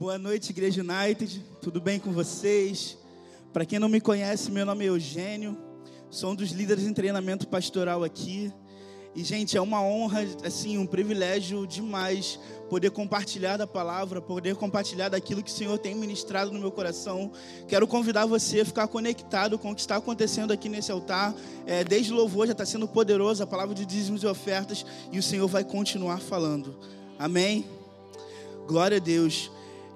Boa noite, Igreja United. Tudo bem com vocês? Para quem não me conhece, meu nome é Eugênio. Sou um dos líderes em treinamento pastoral aqui. E, gente, é uma honra, assim, um privilégio demais poder compartilhar da palavra, poder compartilhar daquilo que o Senhor tem ministrado no meu coração. Quero convidar você a ficar conectado com o que está acontecendo aqui nesse altar. É, desde louvor já está sendo poderoso a palavra de dízimos e ofertas e o Senhor vai continuar falando. Amém? Glória a Deus.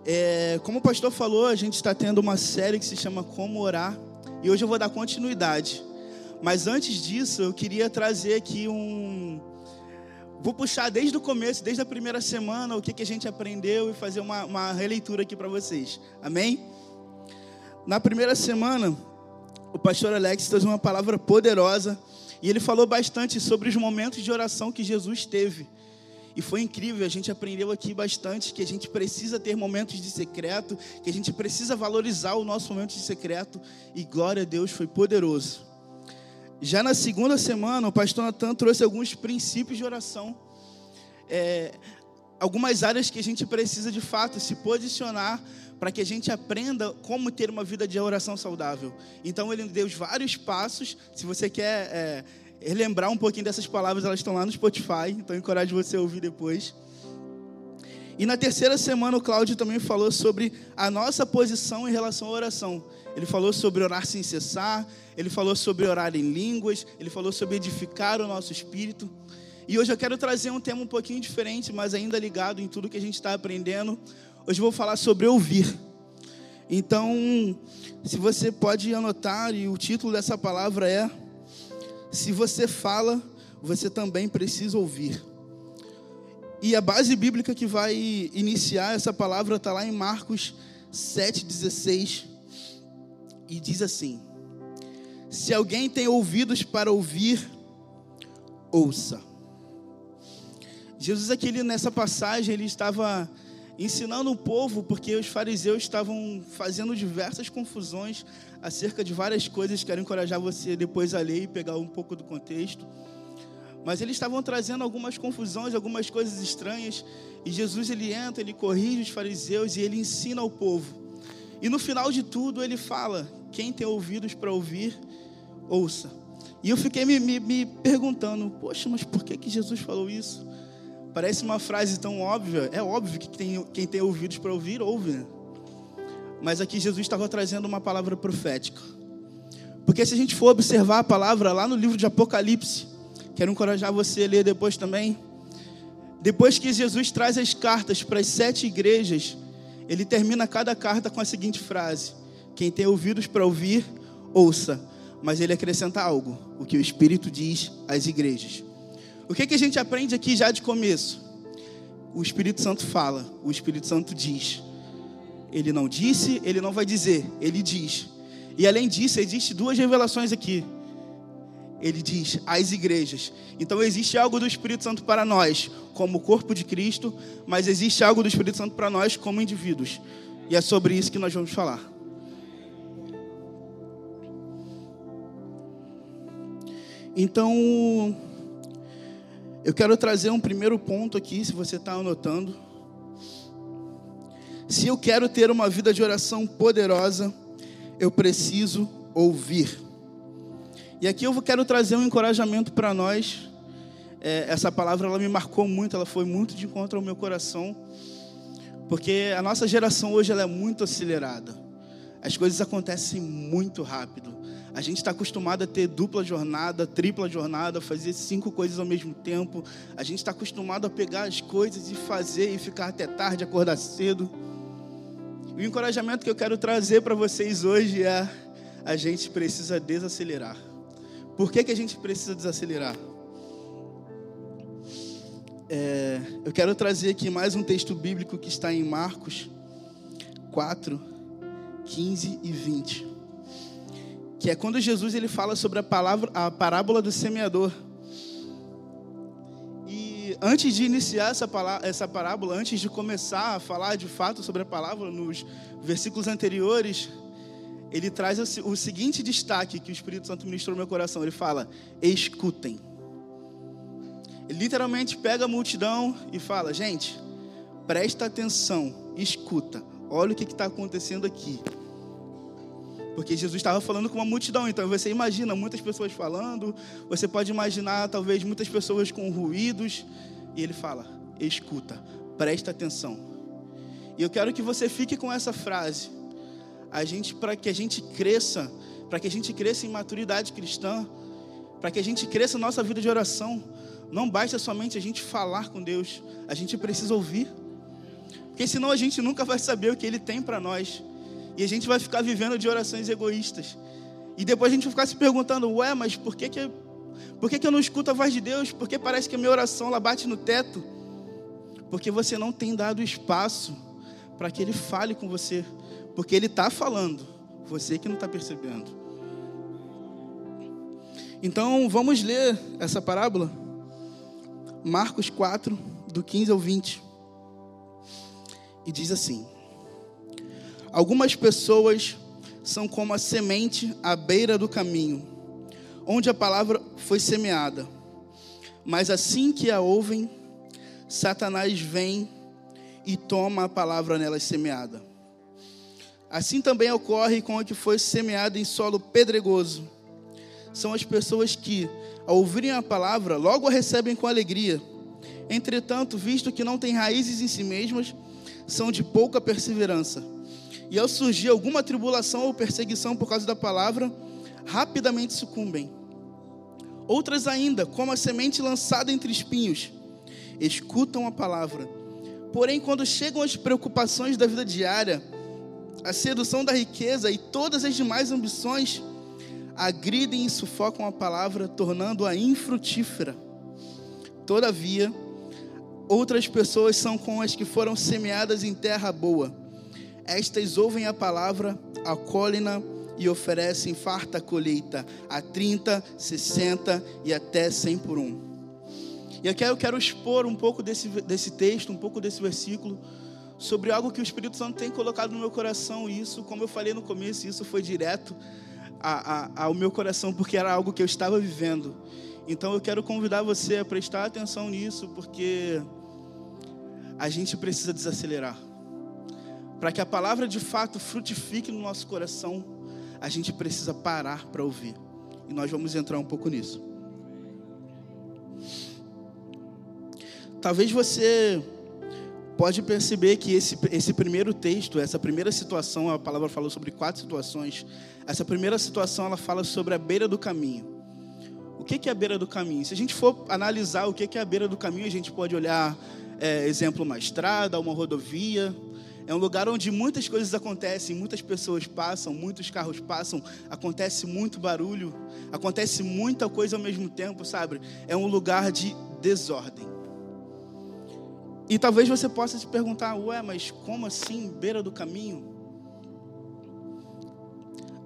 É, como o pastor falou, a gente está tendo uma série que se chama Como Orar e hoje eu vou dar continuidade. Mas antes disso, eu queria trazer aqui um. Vou puxar desde o começo, desde a primeira semana, o que, que a gente aprendeu e fazer uma, uma releitura aqui para vocês. Amém? Na primeira semana, o pastor Alex trouxe uma palavra poderosa e ele falou bastante sobre os momentos de oração que Jesus teve. E foi incrível, a gente aprendeu aqui bastante que a gente precisa ter momentos de secreto, que a gente precisa valorizar o nosso momento de secreto, e glória a Deus, foi poderoso. Já na segunda semana, o pastor Natan trouxe alguns princípios de oração, é, algumas áreas que a gente precisa de fato se posicionar para que a gente aprenda como ter uma vida de oração saudável. Então, ele deu vários passos. Se você quer é, relembrar um pouquinho dessas palavras, elas estão lá no Spotify, então encorajo você a ouvir depois. E na terceira semana, o Cláudio também falou sobre a nossa posição em relação à oração. Ele falou sobre orar sem cessar, ele falou sobre orar em línguas, ele falou sobre edificar o nosso espírito. E hoje eu quero trazer um tema um pouquinho diferente, mas ainda ligado em tudo que a gente está aprendendo. Hoje eu vou falar sobre ouvir. Então, se você pode anotar, e o título dessa palavra é se você fala, você também precisa ouvir. E a base bíblica que vai iniciar essa palavra está lá em Marcos 7,16 e diz assim: Se alguém tem ouvidos para ouvir, ouça. Jesus, aqui nessa passagem, ele estava ensinando o povo, porque os fariseus estavam fazendo diversas confusões acerca de várias coisas. Quero encorajar você depois a ler e pegar um pouco do contexto. Mas eles estavam trazendo algumas confusões, algumas coisas estranhas. E Jesus ele entra, ele corrige os fariseus e ele ensina ao povo. E no final de tudo ele fala: quem tem ouvidos para ouvir, ouça. E eu fiquei me, me, me perguntando: poxa, mas por que, que Jesus falou isso? Parece uma frase tão óbvia. É óbvio que tem, quem tem ouvidos para ouvir, ouve. Né? Mas aqui Jesus estava trazendo uma palavra profética. Porque se a gente for observar a palavra lá no livro de Apocalipse, quero encorajar você a ler depois também. Depois que Jesus traz as cartas para as sete igrejas, ele termina cada carta com a seguinte frase: Quem tem ouvidos para ouvir, ouça. Mas ele acrescenta algo: o que o Espírito diz às igrejas. O que, que a gente aprende aqui já de começo? O Espírito Santo fala, o Espírito Santo diz. Ele não disse, ele não vai dizer, ele diz. E além disso, existe duas revelações aqui. Ele diz às igrejas. Então existe algo do Espírito Santo para nós, como corpo de Cristo, mas existe algo do Espírito Santo para nós como indivíduos. E é sobre isso que nós vamos falar. Então, eu quero trazer um primeiro ponto aqui, se você está anotando. Se eu quero ter uma vida de oração poderosa, eu preciso ouvir. E aqui eu quero trazer um encorajamento para nós. É, essa palavra ela me marcou muito, ela foi muito de encontro ao meu coração, porque a nossa geração hoje ela é muito acelerada. As coisas acontecem muito rápido. A gente está acostumado a ter dupla jornada, tripla jornada, fazer cinco coisas ao mesmo tempo. A gente está acostumado a pegar as coisas e fazer e ficar até tarde, acordar cedo. O encorajamento que eu quero trazer para vocês hoje é: a gente precisa desacelerar. Por que, que a gente precisa desacelerar? É, eu quero trazer aqui mais um texto bíblico que está em Marcos 4, 15 e 20 que é quando Jesus ele fala sobre a palavra, a parábola do semeador. E antes de iniciar essa, palavra, essa parábola, antes de começar a falar de fato sobre a palavra, nos versículos anteriores, ele traz o, seguinte destaque que o Espírito Santo ministrou no meu coração. Ele fala: escutem. Ele literalmente pega a multidão e fala: gente, presta atenção, escuta, Olha o que está acontecendo aqui. Porque Jesus estava falando com uma multidão, então você imagina muitas pessoas falando, você pode imaginar talvez muitas pessoas com ruídos, e ele fala: escuta, presta atenção. E eu quero que você fique com essa frase. A gente para que a gente cresça, para que a gente cresça em maturidade cristã, para que a gente cresça nossa vida de oração, não basta somente a gente falar com Deus, a gente precisa ouvir. Porque senão a gente nunca vai saber o que ele tem para nós. E a gente vai ficar vivendo de orações egoístas. E depois a gente vai ficar se perguntando, ué, mas por que, que, por que, que eu não escuto a voz de Deus? Porque parece que a minha oração ela bate no teto. Porque você não tem dado espaço para que Ele fale com você. Porque Ele está falando, você que não está percebendo. Então vamos ler essa parábola. Marcos 4, do 15 ao 20. E diz assim: Algumas pessoas são como a semente à beira do caminho, onde a palavra foi semeada. Mas assim que a ouvem, Satanás vem e toma a palavra nelas semeada. Assim também ocorre com a que foi semeada em solo pedregoso. São as pessoas que, ao ouvirem a palavra, logo a recebem com alegria. Entretanto, visto que não têm raízes em si mesmas, são de pouca perseverança e ao surgir alguma tribulação ou perseguição por causa da palavra, rapidamente sucumbem. Outras ainda, como a semente lançada entre espinhos, escutam a palavra. Porém, quando chegam as preocupações da vida diária, a sedução da riqueza e todas as demais ambições, agridem e sufocam a palavra, tornando-a infrutífera. Todavia, outras pessoas são com as que foram semeadas em terra boa estas ouvem a palavra, acolhem-na e oferecem farta colheita a 30, 60 e até 100 por um. E aqui eu quero expor um pouco desse, desse texto, um pouco desse versículo, sobre algo que o Espírito Santo tem colocado no meu coração. E isso, como eu falei no começo, isso foi direto a, a, ao meu coração, porque era algo que eu estava vivendo. Então eu quero convidar você a prestar atenção nisso, porque a gente precisa desacelerar. Para que a palavra de fato frutifique no nosso coração, a gente precisa parar para ouvir. E nós vamos entrar um pouco nisso. Talvez você pode perceber que esse, esse primeiro texto, essa primeira situação, a palavra falou sobre quatro situações. Essa primeira situação, ela fala sobre a beira do caminho. O que é a beira do caminho? Se a gente for analisar o que é a beira do caminho, a gente pode olhar, é, exemplo, uma estrada, uma rodovia, é um lugar onde muitas coisas acontecem, muitas pessoas passam, muitos carros passam, acontece muito barulho, acontece muita coisa ao mesmo tempo, sabe? É um lugar de desordem. E talvez você possa se perguntar, ué, mas como assim, beira do caminho?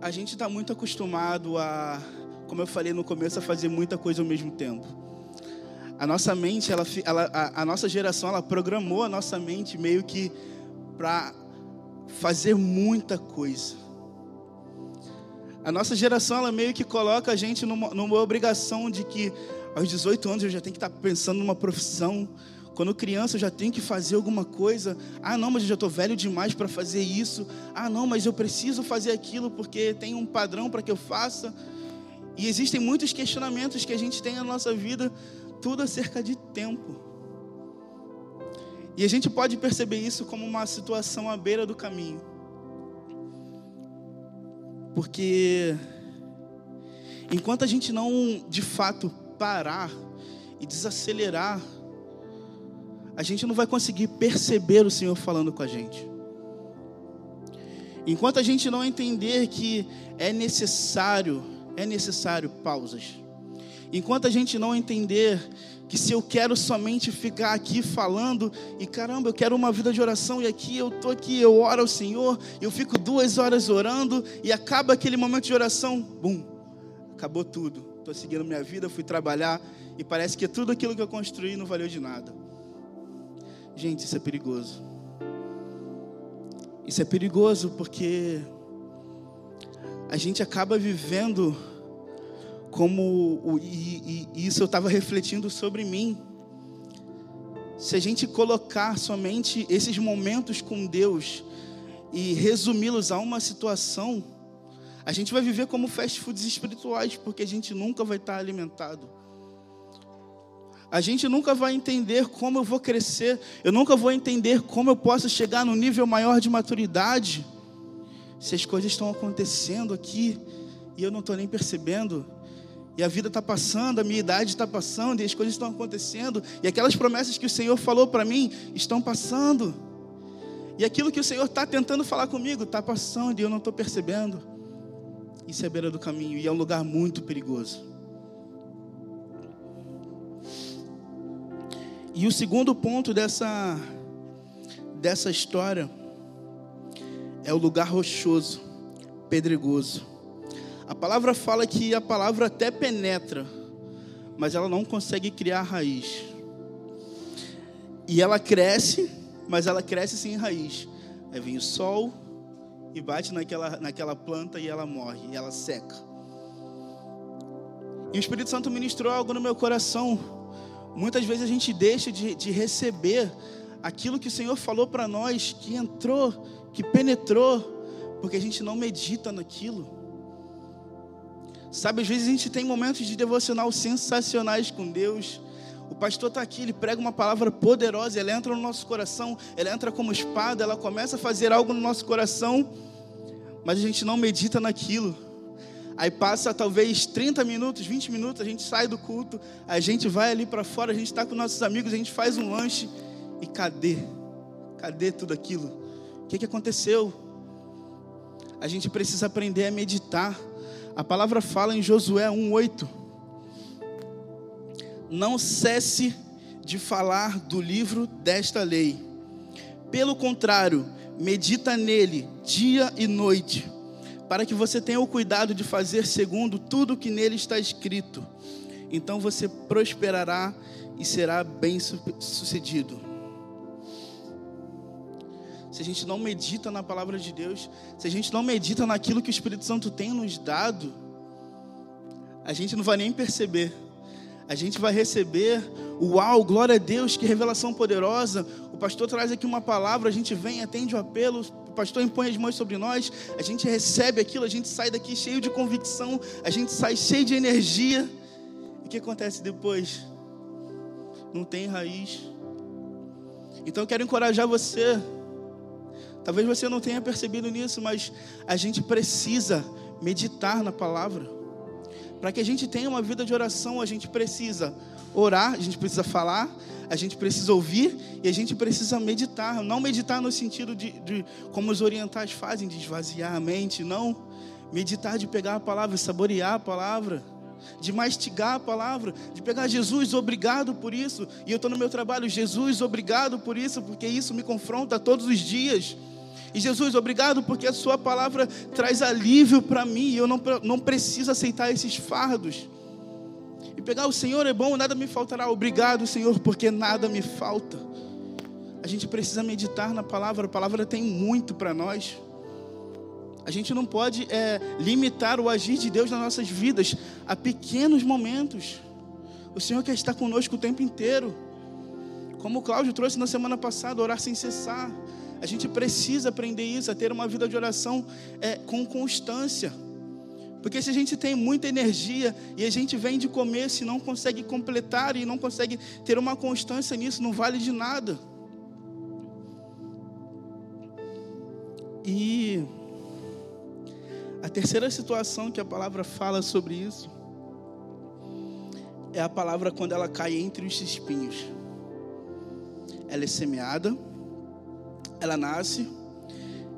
A gente está muito acostumado a, como eu falei no começo, a fazer muita coisa ao mesmo tempo. A nossa mente, ela, ela a, a nossa geração, ela programou a nossa mente meio que para fazer muita coisa. A nossa geração, ela meio que coloca a gente numa, numa obrigação de que aos 18 anos eu já tenho que estar pensando numa profissão. Quando criança eu já tenho que fazer alguma coisa. Ah, não, mas eu já estou velho demais para fazer isso. Ah, não, mas eu preciso fazer aquilo porque tem um padrão para que eu faça. E existem muitos questionamentos que a gente tem na nossa vida, tudo acerca de tempo. E a gente pode perceber isso como uma situação à beira do caminho. Porque enquanto a gente não de fato parar e desacelerar, a gente não vai conseguir perceber o Senhor falando com a gente. Enquanto a gente não entender que é necessário, é necessário pausas. Enquanto a gente não entender que se eu quero somente ficar aqui falando e caramba, eu quero uma vida de oração e aqui eu tô aqui, eu oro ao Senhor, eu fico duas horas orando e acaba aquele momento de oração, bum, acabou tudo. Estou seguindo minha vida, fui trabalhar e parece que tudo aquilo que eu construí não valeu de nada. Gente, isso é perigoso. Isso é perigoso porque a gente acaba vivendo como e, e isso eu estava refletindo sobre mim. Se a gente colocar somente esses momentos com Deus e resumi-los a uma situação, a gente vai viver como fast foods espirituais, porque a gente nunca vai estar alimentado. A gente nunca vai entender como eu vou crescer, eu nunca vou entender como eu posso chegar no nível maior de maturidade, se as coisas estão acontecendo aqui e eu não estou nem percebendo. E a vida está passando, a minha idade está passando, e as coisas estão acontecendo, e aquelas promessas que o Senhor falou para mim estão passando. E aquilo que o Senhor está tentando falar comigo está passando e eu não estou percebendo. Isso é a beira do caminho e é um lugar muito perigoso. E o segundo ponto dessa, dessa história é o lugar rochoso, pedregoso. A palavra fala que a palavra até penetra, mas ela não consegue criar raiz. E ela cresce, mas ela cresce sem raiz. Aí vem o sol e bate naquela, naquela planta e ela morre, e ela seca. E o Espírito Santo ministrou algo no meu coração. Muitas vezes a gente deixa de, de receber aquilo que o Senhor falou para nós, que entrou, que penetrou, porque a gente não medita naquilo. Sabe, às vezes a gente tem momentos de devocional sensacionais com Deus. O pastor está aqui, ele prega uma palavra poderosa, ela entra no nosso coração, ela entra como espada, ela começa a fazer algo no nosso coração, mas a gente não medita naquilo. Aí passa talvez 30 minutos, 20 minutos, a gente sai do culto, a gente vai ali para fora, a gente está com nossos amigos, a gente faz um lanche e cadê? Cadê tudo aquilo? O que, que aconteceu? A gente precisa aprender a meditar. A palavra fala em Josué 1:8. Não cesse de falar do livro desta lei. Pelo contrário, medita nele dia e noite, para que você tenha o cuidado de fazer segundo tudo que nele está escrito. Então você prosperará e será bem-sucedido se a gente não medita na palavra de Deus, se a gente não medita naquilo que o Espírito Santo tem nos dado, a gente não vai nem perceber. A gente vai receber, uau, glória a Deus, que revelação poderosa. O pastor traz aqui uma palavra, a gente vem, atende o apelo, o pastor impõe as mãos sobre nós, a gente recebe aquilo, a gente sai daqui cheio de convicção, a gente sai cheio de energia. E o que acontece depois? Não tem raiz. Então eu quero encorajar você Talvez você não tenha percebido nisso, mas a gente precisa meditar na palavra. Para que a gente tenha uma vida de oração, a gente precisa orar, a gente precisa falar, a gente precisa ouvir e a gente precisa meditar. Não meditar no sentido de, de como os orientais fazem, de esvaziar a mente, não. Meditar de pegar a palavra, saborear a palavra de mastigar a palavra, de pegar Jesus, obrigado por isso. E eu estou no meu trabalho, Jesus, obrigado por isso, porque isso me confronta todos os dias. E Jesus, obrigado porque a Sua palavra traz alívio para mim e eu não, não preciso aceitar esses fardos. E pegar o Senhor é bom, nada me faltará. Obrigado, Senhor, porque nada me falta. A gente precisa meditar na palavra, a palavra tem muito para nós. A gente não pode é, limitar o agir de Deus nas nossas vidas a pequenos momentos. O Senhor quer estar conosco o tempo inteiro. Como o Cláudio trouxe na semana passada, orar sem cessar. A gente precisa aprender isso, a ter uma vida de oração é, com constância. Porque se a gente tem muita energia e a gente vem de começo e não consegue completar e não consegue ter uma constância nisso, não vale de nada. E a terceira situação que a palavra fala sobre isso é a palavra quando ela cai entre os espinhos. Ela é semeada ela nasce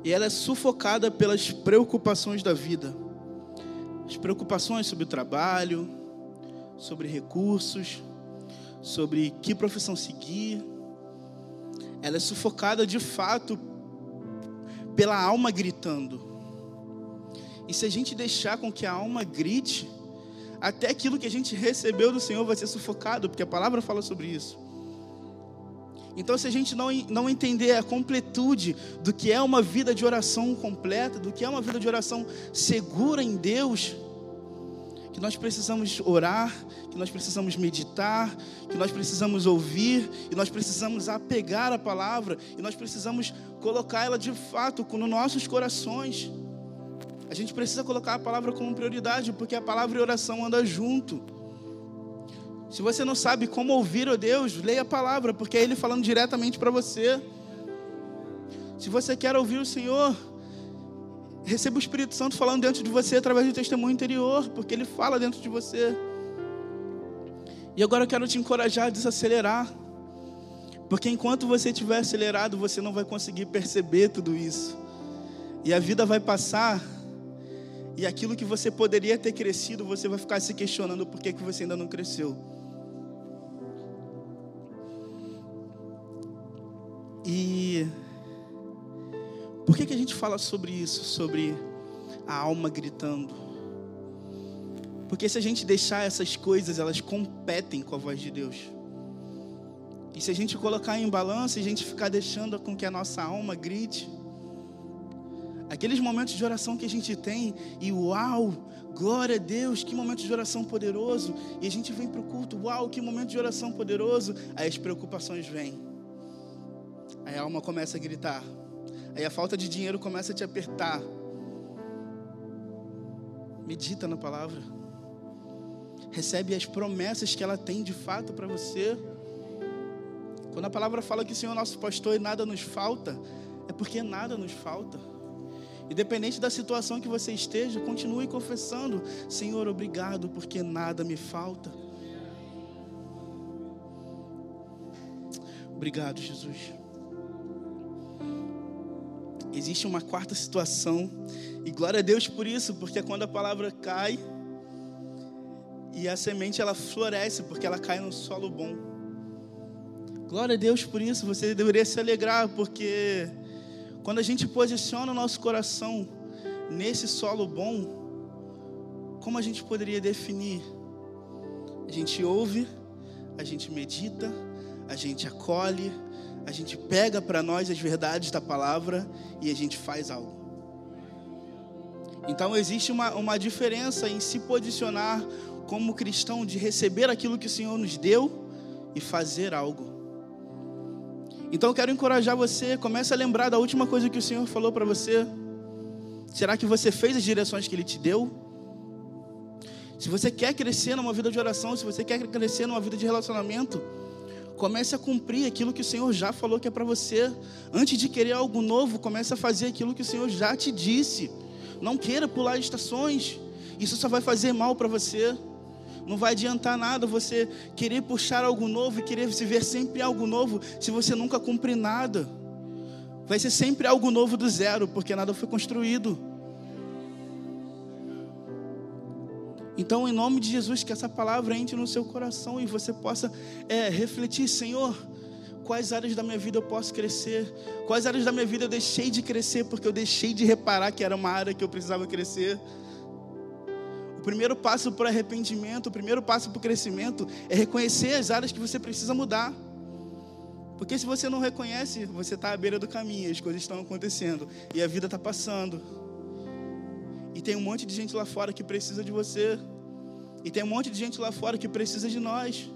e ela é sufocada pelas preocupações da vida. As preocupações sobre o trabalho, sobre recursos, sobre que profissão seguir. Ela é sufocada de fato pela alma gritando. E se a gente deixar com que a alma grite, até aquilo que a gente recebeu do Senhor vai ser sufocado, porque a palavra fala sobre isso. Então, se a gente não, não entender a completude do que é uma vida de oração completa, do que é uma vida de oração segura em Deus, que nós precisamos orar, que nós precisamos meditar, que nós precisamos ouvir, e nós precisamos apegar a palavra, e nós precisamos colocar ela de fato nos nossos corações. A gente precisa colocar a palavra como prioridade, porque a palavra e a oração andam junto. Se você não sabe como ouvir a Deus, leia a palavra, porque é Ele falando diretamente para você. Se você quer ouvir o Senhor, receba o Espírito Santo falando dentro de você através do testemunho interior, porque Ele fala dentro de você. E agora eu quero te encorajar a desacelerar, porque enquanto você estiver acelerado, você não vai conseguir perceber tudo isso, e a vida vai passar, e aquilo que você poderia ter crescido, você vai ficar se questionando por que, que você ainda não cresceu. E por que, que a gente fala sobre isso, sobre a alma gritando? Porque se a gente deixar essas coisas, elas competem com a voz de Deus. E se a gente colocar em balança e a gente ficar deixando com que a nossa alma grite, aqueles momentos de oração que a gente tem, e uau, glória a Deus, que momento de oração poderoso, e a gente vem para o culto, uau, que momento de oração poderoso, aí as preocupações vêm, aí a alma começa a gritar, Aí a falta de dinheiro começa a te apertar. Medita na palavra. Recebe as promessas que ela tem de fato para você. Quando a palavra fala que o Senhor é nosso pastor e nada nos falta, é porque nada nos falta. Independente da situação que você esteja, continue confessando: Senhor, obrigado, porque nada me falta. Obrigado, Jesus existe uma quarta situação, e glória a Deus por isso, porque é quando a palavra cai e a semente ela floresce, porque ela cai no solo bom. Glória a Deus por isso, você deveria se alegrar, porque quando a gente posiciona o nosso coração nesse solo bom, como a gente poderia definir? A gente ouve, a gente medita, a gente acolhe, a gente pega para nós as verdades da palavra e a gente faz algo. Então existe uma, uma diferença em se posicionar como cristão de receber aquilo que o Senhor nos deu e fazer algo. Então eu quero encorajar você, comece a lembrar da última coisa que o Senhor falou para você. Será que você fez as direções que Ele te deu? Se você quer crescer numa vida de oração, se você quer crescer numa vida de relacionamento, Comece a cumprir aquilo que o Senhor já falou que é para você. Antes de querer algo novo, comece a fazer aquilo que o Senhor já te disse. Não queira pular estações. Isso só vai fazer mal para você. Não vai adiantar nada você querer puxar algo novo e querer se ver sempre algo novo se você nunca cumprir nada. Vai ser sempre algo novo do zero, porque nada foi construído. Então, em nome de Jesus, que essa palavra entre no seu coração e você possa é, refletir, Senhor, quais áreas da minha vida eu posso crescer, quais áreas da minha vida eu deixei de crescer porque eu deixei de reparar que era uma área que eu precisava crescer. O primeiro passo para o arrependimento, o primeiro passo para o crescimento é reconhecer as áreas que você precisa mudar. Porque se você não reconhece, você está à beira do caminho, as coisas estão acontecendo e a vida está passando. E tem um monte de gente lá fora que precisa de você. E tem um monte de gente lá fora que precisa de nós.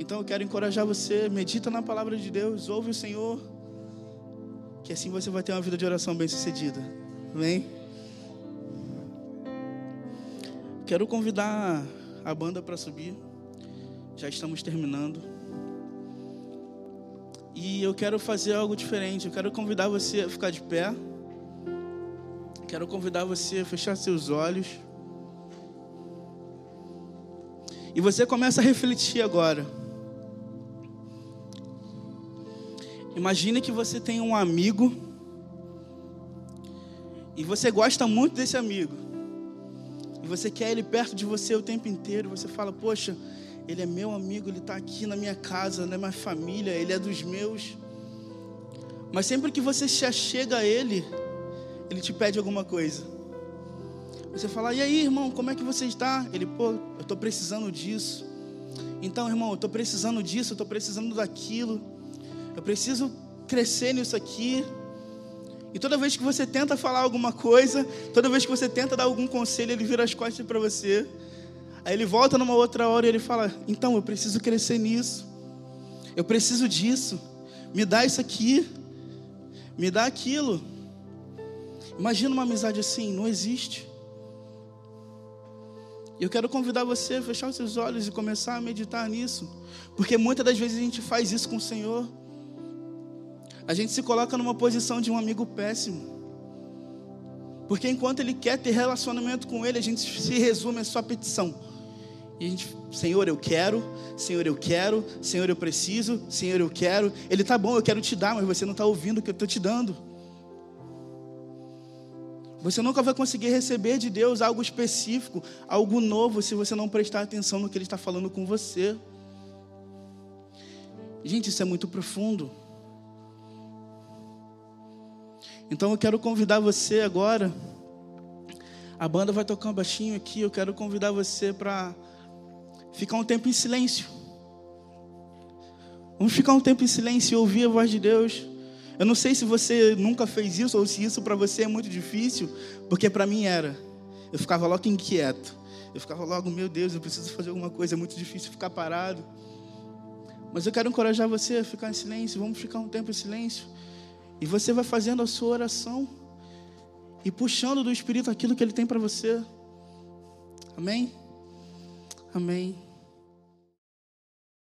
Então eu quero encorajar você, medita na palavra de Deus, ouve o Senhor, que assim você vai ter uma vida de oração bem-sucedida. Amém? Quero convidar a banda para subir. Já estamos terminando. E eu quero fazer algo diferente. Eu quero convidar você a ficar de pé. Quero convidar você a fechar seus olhos. E você começa a refletir agora. Imagine que você tem um amigo e você gosta muito desse amigo. E você quer ele perto de você o tempo inteiro. Você fala, poxa, ele é meu amigo, ele está aqui na minha casa, na minha família, ele é dos meus. Mas sempre que você se achega a ele, ele te pede alguma coisa. Você fala, e aí, irmão, como é que você está? Ele, pô, eu estou precisando disso. Então, irmão, eu estou precisando disso, eu estou precisando daquilo. Eu preciso crescer nisso aqui. E toda vez que você tenta falar alguma coisa, toda vez que você tenta dar algum conselho, ele vira as costas para você. Aí ele volta numa outra hora e ele fala: Então, eu preciso crescer nisso. Eu preciso disso. Me dá isso aqui. Me dá aquilo. Imagina uma amizade assim, não existe. Eu quero convidar você a fechar os seus olhos e começar a meditar nisso. Porque muitas das vezes a gente faz isso com o Senhor. A gente se coloca numa posição de um amigo péssimo. Porque enquanto ele quer ter relacionamento com ele, a gente se resume a sua petição. E a gente, Senhor, eu quero, Senhor, eu quero, Senhor, eu preciso, Senhor, eu quero. Ele tá bom, eu quero te dar, mas você não está ouvindo o que eu estou te dando. Você nunca vai conseguir receber de Deus algo específico, algo novo, se você não prestar atenção no que Ele está falando com você. Gente, isso é muito profundo. Então eu quero convidar você agora. A banda vai tocar um baixinho aqui. Eu quero convidar você para ficar um tempo em silêncio. Vamos ficar um tempo em silêncio e ouvir a voz de Deus. Eu não sei se você nunca fez isso ou se isso para você é muito difícil, porque para mim era. Eu ficava logo inquieto. Eu ficava logo, meu Deus, eu preciso fazer alguma coisa, é muito difícil ficar parado. Mas eu quero encorajar você a ficar em silêncio. Vamos ficar um tempo em silêncio. E você vai fazendo a sua oração e puxando do Espírito aquilo que Ele tem para você. Amém? Amém.